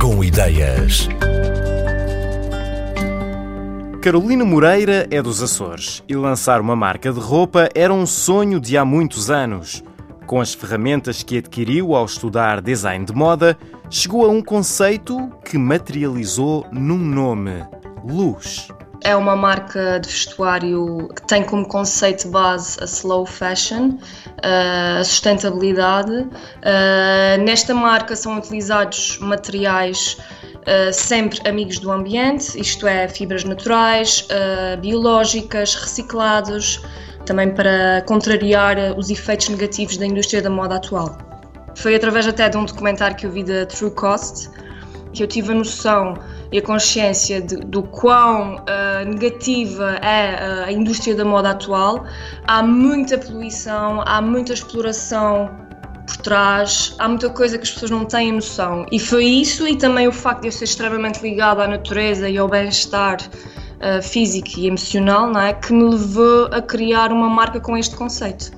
Com ideias. Carolina Moreira é dos Açores e lançar uma marca de roupa era um sonho de há muitos anos. Com as ferramentas que adquiriu ao estudar design de moda, chegou a um conceito que materializou num nome: Luz. É uma marca de vestuário que tem como conceito base a slow fashion, a sustentabilidade. Nesta marca são utilizados materiais sempre amigos do ambiente, isto é, fibras naturais, biológicas, reciclados, também para contrariar os efeitos negativos da indústria da moda atual. Foi através até de um documentário que eu vi da True Cost que eu tive a noção e a consciência de, do quão uh, negativa é uh, a indústria da moda atual. Há muita poluição, há muita exploração por trás, há muita coisa que as pessoas não têm noção. E foi isso e também o facto de eu ser extremamente ligada à natureza e ao bem-estar uh, físico e emocional, não é, que me levou a criar uma marca com este conceito.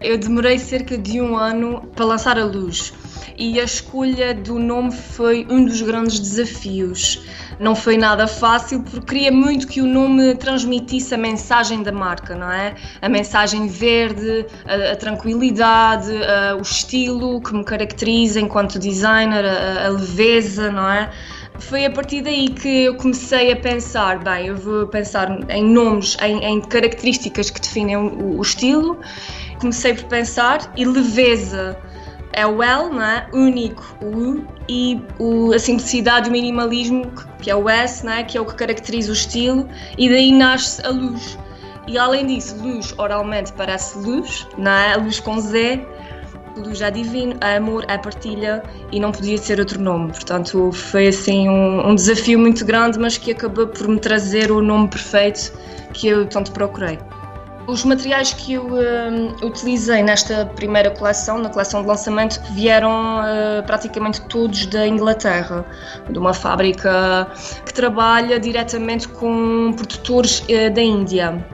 Eu demorei cerca de um ano para lançar a luz e a escolha do nome foi um dos grandes desafios. Não foi nada fácil porque queria muito que o nome transmitisse a mensagem da marca, não é? A mensagem verde, a, a tranquilidade, a, o estilo que me caracteriza enquanto designer, a, a leveza, não é? foi a partir daí que eu comecei a pensar, bem, eu vou pensar em nomes, em, em características que definem o, o, estilo. Comecei por pensar e leveza é o L, não é? único, o U, e o, a simplicidade e o minimalismo, que é o S, não é? que é o que caracteriza o estilo, e daí nasce a luz. E além disso, luz oralmente parece luz, não é? luz com Z, luz é divino, é amor, é partilha e não podia ser outro nome. Portanto, foi assim um, um desafio muito grande, mas que acabou por me trazer o nome perfeito que eu tanto procurei. Os materiais que eu uh, utilizei nesta primeira coleção, na coleção de lançamento, vieram uh, praticamente todos da Inglaterra, de uma fábrica que trabalha diretamente com produtores uh, da Índia,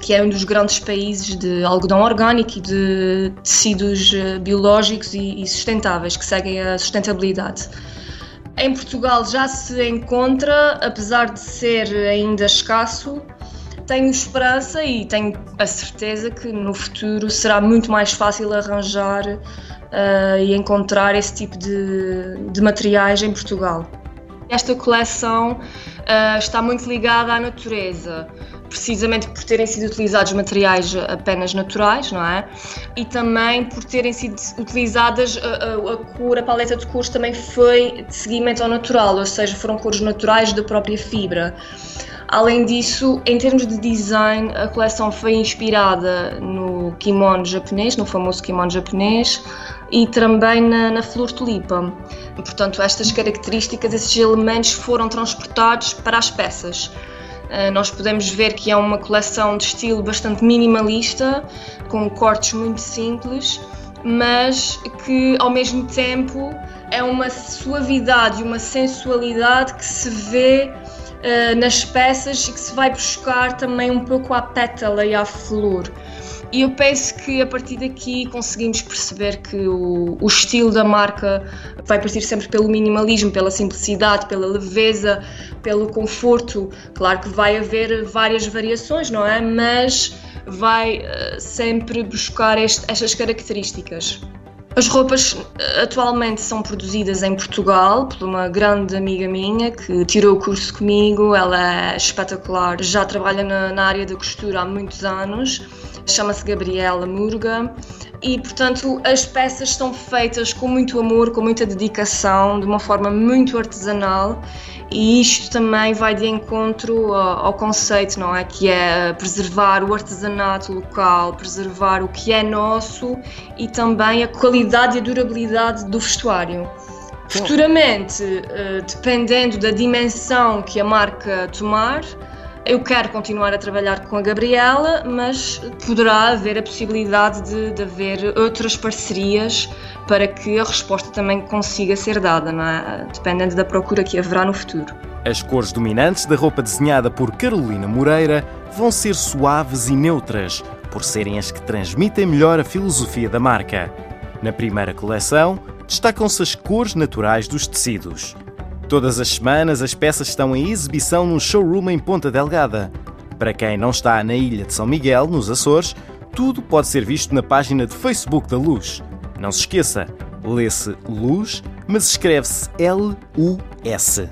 que é um dos grandes países de algodão orgânico e de tecidos biológicos e, e sustentáveis, que seguem a sustentabilidade. Em Portugal já se encontra, apesar de ser ainda escasso, tenho esperança e tenho a certeza que no futuro será muito mais fácil arranjar uh, e encontrar esse tipo de, de materiais em Portugal. Esta coleção uh, está muito ligada à natureza, precisamente por terem sido utilizados materiais apenas naturais, não é? E também por terem sido utilizadas a, a cor, a paleta de cores também foi de seguimento ao natural, ou seja, foram cores naturais da própria fibra. Além disso, em termos de design, a coleção foi inspirada no kimono japonês, no famoso kimono japonês, e também na, na flor tulipa. Portanto, estas características, esses elementos foram transportados para as peças. Uh, nós podemos ver que é uma coleção de estilo bastante minimalista, com cortes muito simples, mas que ao mesmo tempo é uma suavidade e uma sensualidade que se vê uh, nas peças e que se vai buscar também um pouco à pétala e à flor. E eu penso que a partir daqui conseguimos perceber que o, o, estilo da marca vai partir sempre pelo minimalismo, pela simplicidade, pela leveza, pelo conforto. Claro que vai haver várias variações, não é? Mas vai uh, sempre buscar este, estas características. As roupas eh, atualmente são produzidas em Portugal por uma grande amiga minha que tirou o curso comigo. Ela é espetacular, já trabalha na, na área da costura há muitos anos. Chama-se Gabriela Murga e, portanto, as peças são feitas com muito amor, com muita dedicação, de uma forma muito artesanal e isto também vai de encontro ao, ao, conceito, não é? Que é preservar o artesanato local, preservar o que é nosso e também a qualidade e a durabilidade do vestuário. Futuramente, eh, dependendo da dimensão que a marca tomar, eu quero continuar a trabalhar com a Gabriela, mas poderá haver a possibilidade de, de haver outras parcerias para que a resposta também consiga ser dada, é? dependendo da procura que haverá no futuro. As cores dominantes da roupa desenhada por Carolina Moreira vão ser suaves e neutras, por serem as que transmitem melhor a filosofia da marca. Na primeira coleção, destacam-se as cores naturais dos tecidos. Todas as semanas as peças estão em exibição num showroom em Ponta Delgada. Para quem não está na ilha de São Miguel, nos Açores, tudo pode ser visto na página de Facebook da Luz. Não se esqueça, lê-se Luz, mas escreve-se L-U-S.